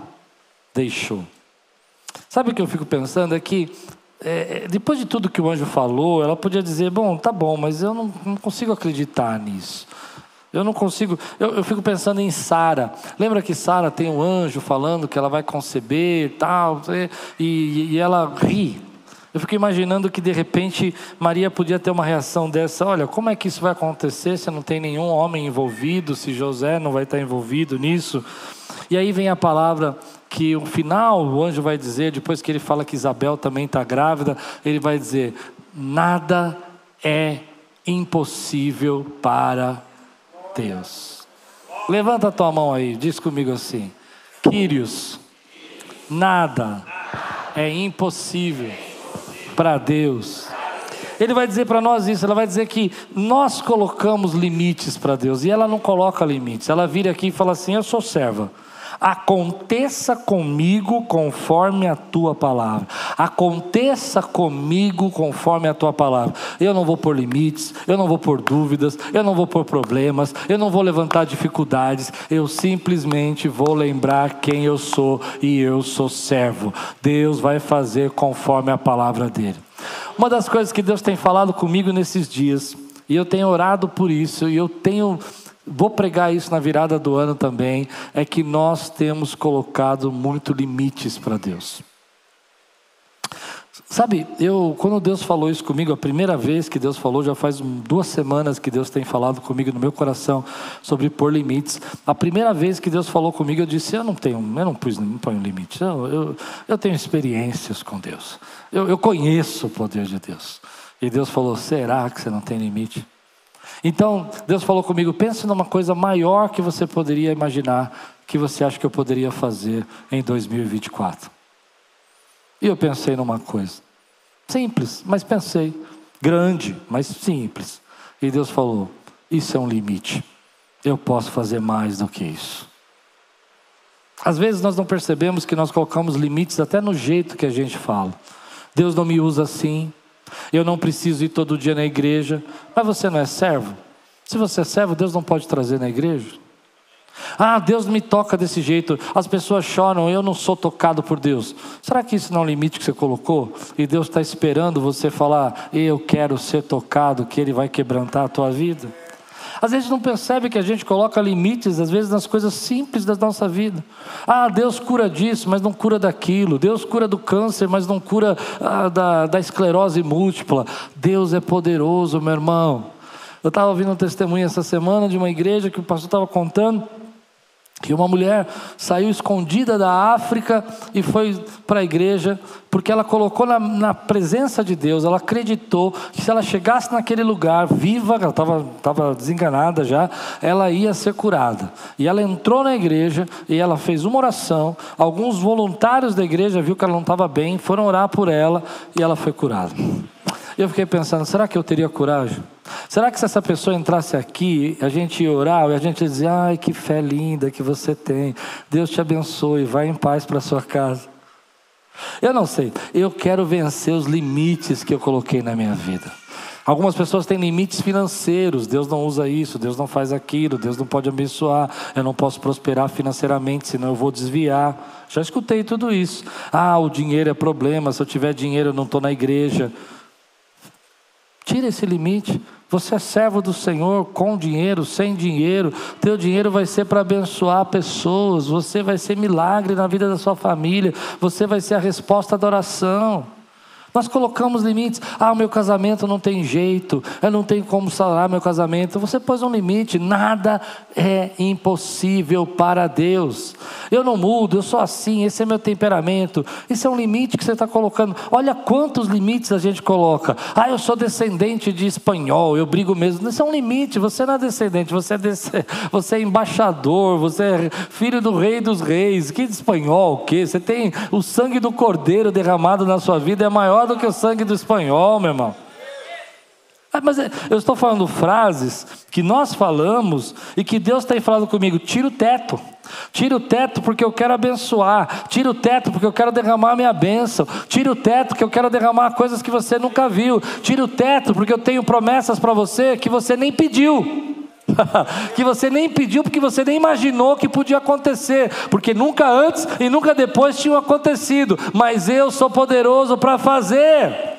deixou. Sabe o que eu fico pensando? É que é, é, depois de tudo que o anjo falou, ela podia dizer: Bom, tá bom, mas eu não, não consigo acreditar nisso. Eu não consigo. Eu, eu fico pensando em Sara. Lembra que Sara tem um anjo falando que ela vai conceber tal, e, e ela ri. Eu fico imaginando que de repente Maria podia ter uma reação dessa: olha, como é que isso vai acontecer se não tem nenhum homem envolvido, se José não vai estar envolvido nisso? E aí vem a palavra que o final o anjo vai dizer, depois que ele fala que Isabel também está grávida, ele vai dizer: nada é impossível para Deus. Levanta a tua mão aí, diz comigo assim: Quírios, nada é impossível para Deus. Ele vai dizer para nós isso, ela vai dizer que nós colocamos limites para Deus e ela não coloca limites. Ela vira aqui e fala assim: Eu sou serva. Aconteça comigo conforme a tua palavra. Aconteça comigo conforme a tua palavra. Eu não vou pôr limites, eu não vou pôr dúvidas, eu não vou pôr problemas, eu não vou levantar dificuldades. Eu simplesmente vou lembrar quem eu sou e eu sou servo. Deus vai fazer conforme a palavra dele. Uma das coisas que Deus tem falado comigo nesses dias e eu tenho orado por isso, e eu tenho vou pregar isso na virada do ano também, é que nós temos colocado muito limites para Deus. Sabe, eu quando Deus falou isso comigo, a primeira vez que Deus falou, já faz duas semanas que Deus tem falado comigo no meu coração sobre pôr limites. A primeira vez que Deus falou comigo, eu disse: Eu não tenho, eu não, pus, não ponho limites. Eu, eu, eu tenho experiências com Deus. Eu, eu conheço o poder de Deus. E Deus falou: Será que você não tem limite? Então, Deus falou comigo: pense numa coisa maior que você poderia imaginar, que você acha que eu poderia fazer em 2024. E eu pensei numa coisa, simples, mas pensei, grande, mas simples. E Deus falou: Isso é um limite, eu posso fazer mais do que isso. Às vezes nós não percebemos que nós colocamos limites até no jeito que a gente fala. Deus não me usa assim, eu não preciso ir todo dia na igreja, mas você não é servo? Se você é servo, Deus não pode trazer na igreja? Ah, Deus me toca desse jeito. As pessoas choram, eu não sou tocado por Deus. Será que isso não é um limite que você colocou? E Deus está esperando você falar, eu quero ser tocado, que Ele vai quebrantar a tua vida? Às vezes não percebe que a gente coloca limites, às vezes nas coisas simples da nossa vida. Ah, Deus cura disso, mas não cura daquilo. Deus cura do câncer, mas não cura ah, da, da esclerose múltipla. Deus é poderoso, meu irmão. Eu estava ouvindo um testemunho essa semana de uma igreja que o pastor estava contando que uma mulher saiu escondida da África e foi para a igreja, porque ela colocou na, na, presença de Deus, ela acreditou que se ela chegasse naquele lugar, viva, ela estava desenganada já, ela ia ser curada. E ela entrou na igreja e ela fez uma oração. Alguns voluntários da igreja viu que ela não estava bem, foram orar por ela e ela foi curada. Eu fiquei pensando, será que eu teria coragem? Será que se essa pessoa entrasse aqui, a gente ia orar e a gente ia dizer, ai que fé linda que você tem, Deus te abençoe, vai em paz para sua casa. Eu não sei, eu quero vencer os limites que eu coloquei na minha vida. Algumas pessoas têm limites financeiros, Deus não usa isso, Deus não faz aquilo, Deus não pode abençoar, eu não posso prosperar financeiramente, senão eu vou desviar. Já escutei tudo isso. Ah, o dinheiro é problema, se eu tiver dinheiro eu não estou na igreja. Tira esse limite. Você é servo do Senhor com dinheiro, sem dinheiro. Teu dinheiro vai ser para abençoar pessoas. Você vai ser milagre na vida da sua família. Você vai ser a resposta da oração. Nós colocamos limites. Ah, o meu casamento não tem jeito, eu não tenho como salar meu casamento. Você pôs um limite. Nada é impossível para Deus. Eu não mudo, eu sou assim, esse é meu temperamento. Isso é um limite que você está colocando. Olha quantos limites a gente coloca. Ah, eu sou descendente de espanhol, eu brigo mesmo. Isso é um limite. Você não é descendente, você é, você é embaixador, você é filho do rei dos reis. Que espanhol, o quê? Você tem o sangue do cordeiro derramado na sua vida, é maior do que o sangue do espanhol, meu irmão. Ah, mas é, eu estou falando frases que nós falamos e que Deus tem falado comigo: tira o teto. Tira o teto porque eu quero abençoar. Tira o teto porque eu quero derramar a minha bênção. Tira o teto porque eu quero derramar coisas que você nunca viu. Tira o teto porque eu tenho promessas para você que você nem pediu. que você nem pediu, porque você nem imaginou que podia acontecer, porque nunca antes e nunca depois tinham acontecido, mas eu sou poderoso para fazer.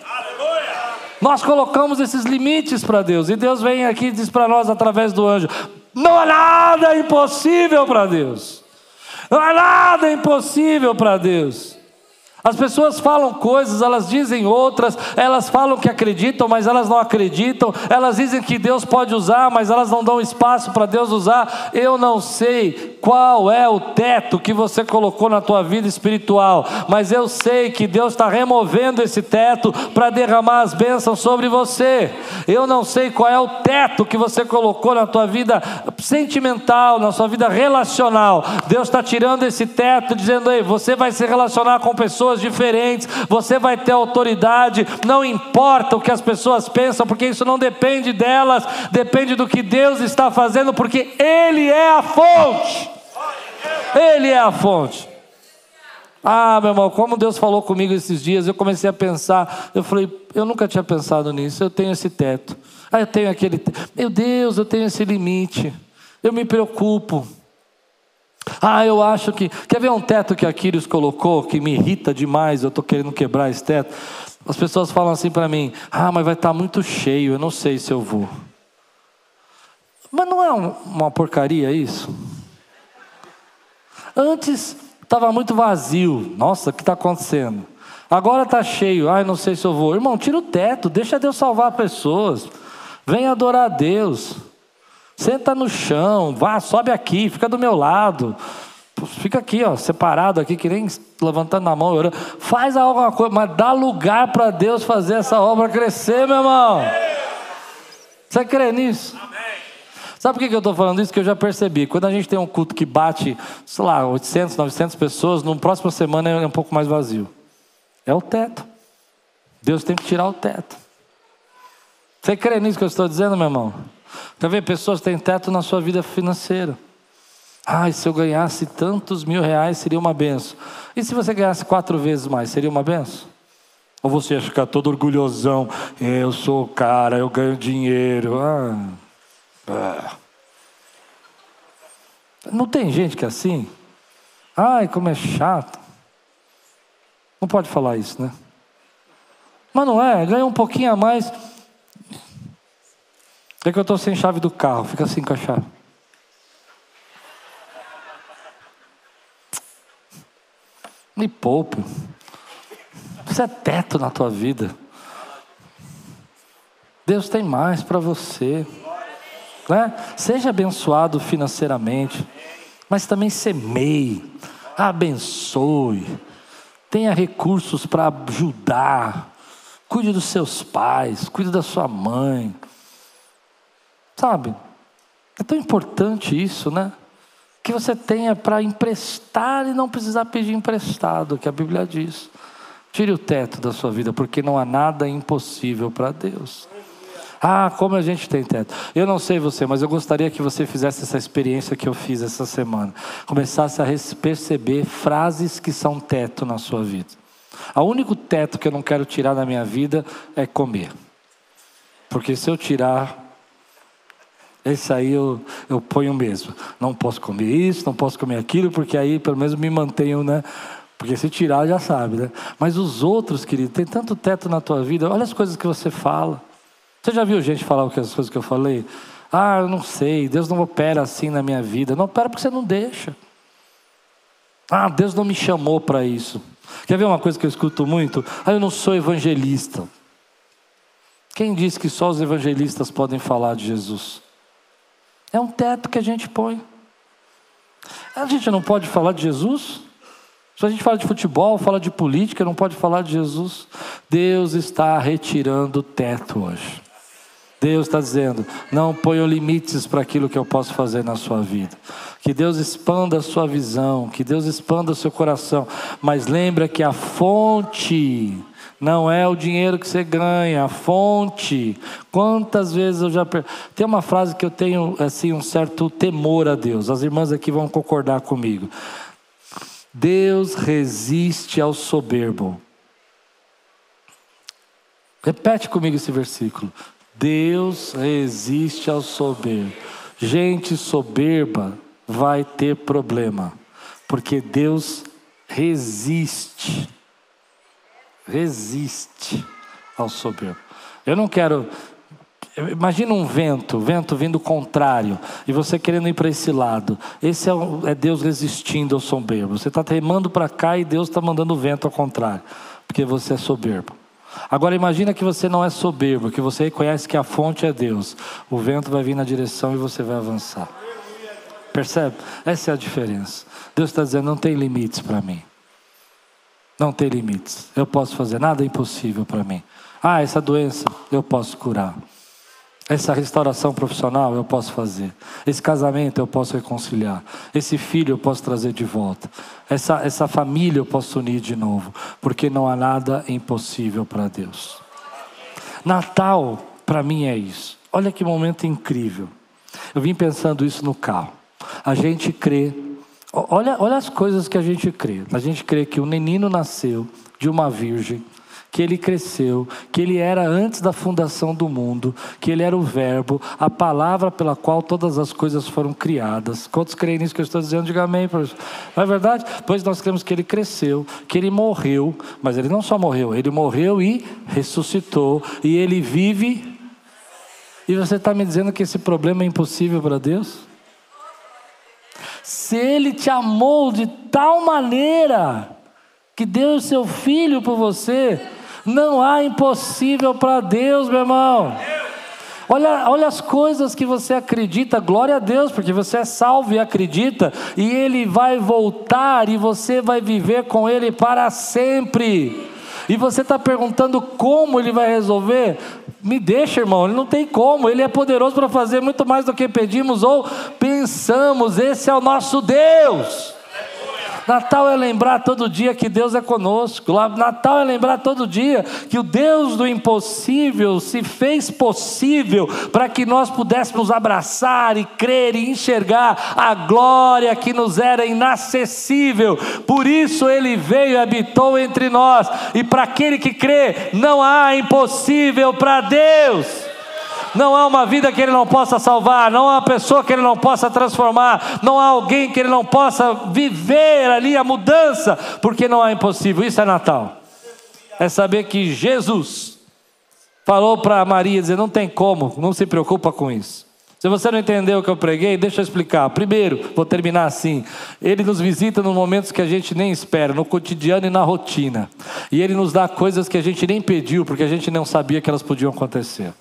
Nós colocamos esses limites para Deus, e Deus vem aqui e diz para nós através do anjo: não há nada impossível para Deus, não há nada impossível para Deus. As pessoas falam coisas, elas dizem outras, elas falam que acreditam, mas elas não acreditam, elas dizem que Deus pode usar, mas elas não dão espaço para Deus usar. Eu não sei qual é o teto que você colocou na tua vida espiritual, mas eu sei que Deus está removendo esse teto para derramar as bênçãos sobre você. Eu não sei qual é o teto que você colocou na tua vida sentimental, na sua vida relacional. Deus está tirando esse teto, dizendo: Ei, você vai se relacionar com pessoas diferentes, você vai ter autoridade, não importa o que as pessoas pensam, porque isso não depende delas, depende do que Deus está fazendo, porque Ele é a fonte. Ele é a fonte. Ah, meu irmão, como Deus falou comigo esses dias, eu comecei a pensar, eu falei, eu nunca tinha pensado nisso, eu tenho esse teto. Ah, eu tenho aquele, meu Deus, eu tenho esse limite. Eu me preocupo. Ah, eu acho que. Quer ver um teto que Aquiles colocou que me irrita demais? Eu estou querendo quebrar esse teto. As pessoas falam assim para mim: Ah, mas vai estar tá muito cheio, eu não sei se eu vou. Mas não é uma porcaria isso? Antes estava muito vazio. Nossa, o que está acontecendo? Agora está cheio. Ai, não sei se eu vou. Irmão, tira o teto, deixa Deus salvar pessoas. Vem adorar a Deus. Senta no chão, vá, sobe aqui, fica do meu lado. Fica aqui, ó, separado aqui, que nem levantando a mão, orando. Faz alguma coisa, mas dá lugar para Deus fazer essa obra crescer, meu irmão. Você crê nisso? Amém. Sabe por que eu estou falando isso? Que eu já percebi. Quando a gente tem um culto que bate, sei lá, 800, 900 pessoas, no próxima semana é um pouco mais vazio. É o teto. Deus tem que tirar o teto. Você crê nisso que eu estou dizendo, meu irmão? Quer ver? Pessoas têm teto na sua vida financeira. Ai, se eu ganhasse tantos mil reais, seria uma benção. E se você ganhasse quatro vezes mais, seria uma benção? Ou você ia ficar todo orgulhosão? Eu sou o cara, eu ganho dinheiro. Ah. Ah. Não tem gente que é assim? Ai, como é chato. Não pode falar isso, né? Mas não é, ganha um pouquinho a mais. É que eu estou sem chave do carro, fica assim com a chave. Me poupe. Isso é teto na tua vida. Deus tem mais para você. Né? Seja abençoado financeiramente, mas também semeie, abençoe, tenha recursos para ajudar, cuide dos seus pais, cuide da sua mãe. Sabe? É tão importante isso, né? Que você tenha para emprestar e não precisar pedir emprestado, que a Bíblia diz. Tire o teto da sua vida, porque não há nada impossível para Deus. Ah, como a gente tem teto. Eu não sei você, mas eu gostaria que você fizesse essa experiência que eu fiz essa semana. Começasse a perceber frases que são teto na sua vida. O único teto que eu não quero tirar da minha vida é comer. Porque se eu tirar, esse aí eu, eu ponho mesmo. Não posso comer isso, não posso comer aquilo, porque aí pelo menos me mantenho, né? Porque se tirar já sabe, né? Mas os outros, querido, tem tanto teto na tua vida. Olha as coisas que você fala. Você já viu gente falar as coisas que eu falei? Ah, eu não sei, Deus não opera assim na minha vida. Não opera porque você não deixa. Ah, Deus não me chamou para isso. Quer ver uma coisa que eu escuto muito? Ah, eu não sou evangelista. Quem disse que só os evangelistas podem falar de Jesus? É um teto que a gente põe. A gente não pode falar de Jesus? Se a gente fala de futebol, fala de política, não pode falar de Jesus. Deus está retirando o teto hoje. Deus está dizendo: não ponham limites para aquilo que eu posso fazer na sua vida. Que Deus expanda a sua visão, que Deus expanda o seu coração. Mas lembra que a fonte não é o dinheiro que você ganha, a fonte. Quantas vezes eu já. Tem uma frase que eu tenho assim um certo temor a Deus. As irmãs aqui vão concordar comigo. Deus resiste ao soberbo. Repete comigo esse versículo. Deus resiste ao soberbo. Gente soberba vai ter problema, porque Deus resiste. Resiste ao soberbo. Eu não quero Imagina um vento, vento vindo contrário, e você querendo ir para esse lado. Esse é, é, Deus resistindo ao soberbo. Você está remando para cá e Deus está mandando o vento ao contrário, porque você é soberbo. Agora imagina que você não é soberbo, que você reconhece que a fonte é Deus. O vento vai vir na direção e você vai avançar. Percebe? Essa é a diferença. Deus está dizendo: não tem limites para mim. Não tem limites. Eu posso fazer nada impossível para mim. Ah, essa doença eu posso curar. Essa restauração profissional eu posso fazer. Esse casamento eu posso reconciliar. Esse filho eu posso trazer de volta. Essa, essa família eu posso unir de novo. Porque não há nada impossível para Deus. Natal, para mim, é isso. Olha que momento incrível. Eu vim pensando isso no carro. A gente crê. Olha, olha as coisas que a gente crê. A gente crê que o menino nasceu de uma virgem que ele cresceu, que ele era antes da fundação do mundo, que ele era o Verbo, a palavra pela qual todas as coisas foram criadas. Quantos creem nisso que eu estou dizendo? Diga amém. Professor. Não é verdade? Pois nós cremos que ele cresceu, que ele morreu, mas ele não só morreu, ele morreu e ressuscitou, e ele vive E você está me dizendo que esse problema é impossível para Deus? Se Ele te amou de tal maneira que deu o seu filho por você, não há impossível para Deus, meu irmão. Olha, olha as coisas que você acredita, glória a Deus, porque você é salvo e acredita, e Ele vai voltar e você vai viver com Ele para sempre. E você está perguntando como Ele vai resolver? Me deixa, irmão, Ele não tem como, Ele é poderoso para fazer muito mais do que pedimos ou pensamos, esse é o nosso Deus. Natal é lembrar todo dia que Deus é conosco. Natal é lembrar todo dia que o Deus do impossível se fez possível para que nós pudéssemos abraçar e crer e enxergar a glória que nos era inacessível. Por isso ele veio e habitou entre nós. E para aquele que crê, não há impossível para Deus. Não há uma vida que Ele não possa salvar, não há uma pessoa que Ele não possa transformar, não há alguém que Ele não possa viver ali a mudança, porque não é impossível. Isso é Natal. É saber que Jesus falou para Maria, dizer, não tem como, não se preocupa com isso. Se você não entendeu o que eu preguei, deixa eu explicar. Primeiro, vou terminar assim. Ele nos visita nos momentos que a gente nem espera, no cotidiano e na rotina. E ele nos dá coisas que a gente nem pediu, porque a gente não sabia que elas podiam acontecer.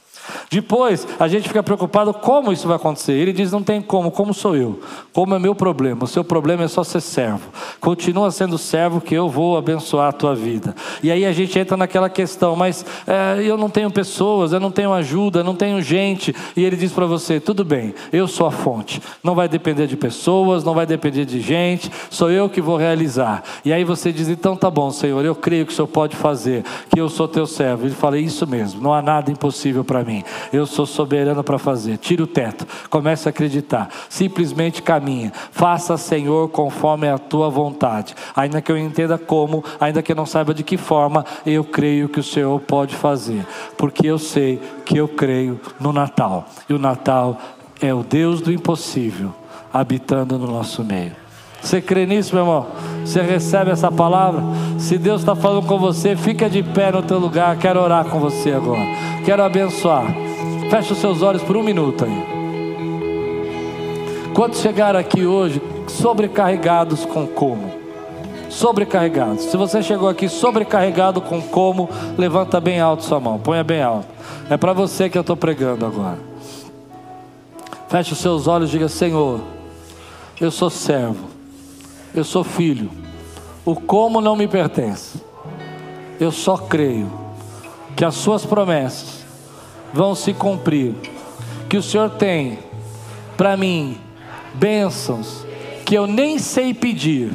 Depois a gente fica preocupado como isso vai acontecer. Ele diz: não tem como, como sou eu? Como é meu problema? O seu problema é só ser servo. Continua sendo servo que eu vou abençoar a tua vida. E aí a gente entra naquela questão, mas é, eu não tenho pessoas, eu não tenho ajuda, eu não tenho gente. E ele diz para você: tudo bem, eu sou a fonte. Não vai depender de pessoas, não vai depender de gente, sou eu que vou realizar. E aí você diz: então tá bom, Senhor, eu creio que o Senhor pode fazer, que eu sou teu servo. Ele fala: isso mesmo, não há nada impossível para mim mim. Eu sou soberano para fazer. Tira o teto, comece a acreditar. Simplesmente caminha. Faça, Senhor, conforme a tua vontade. Ainda que eu entenda como, ainda que eu não saiba de que forma, eu creio que o Senhor pode fazer. Porque eu sei que eu creio no Natal. E o Natal é o Deus do impossível habitando no nosso meio. Você crê nisso, meu irmão? Você recebe essa palavra? Se Deus está falando com você, fica de pé no teu lugar. Quero orar com você agora. Quero abençoar. Feche os seus olhos por um minuto aí. Quantos chegaram aqui hoje sobrecarregados com como? Sobrecarregados. Se você chegou aqui sobrecarregado com como, levanta bem alto sua mão. Ponha bem alto. É para você que eu estou pregando agora. Feche os seus olhos e diga: Senhor, eu sou servo eu sou filho. O como não me pertence. Eu só creio que as suas promessas vão se cumprir. Que o Senhor tem para mim bênçãos que eu nem sei pedir,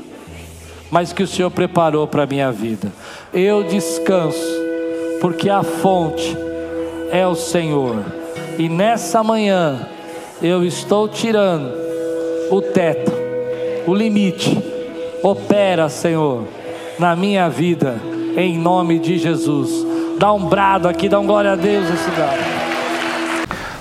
mas que o Senhor preparou para minha vida. Eu descanso, porque a fonte é o Senhor. E nessa manhã eu estou tirando o teto, o limite Opera, Senhor, na minha vida, em nome de Jesus. Dá um brado aqui, dá um glória a Deus esse lugar.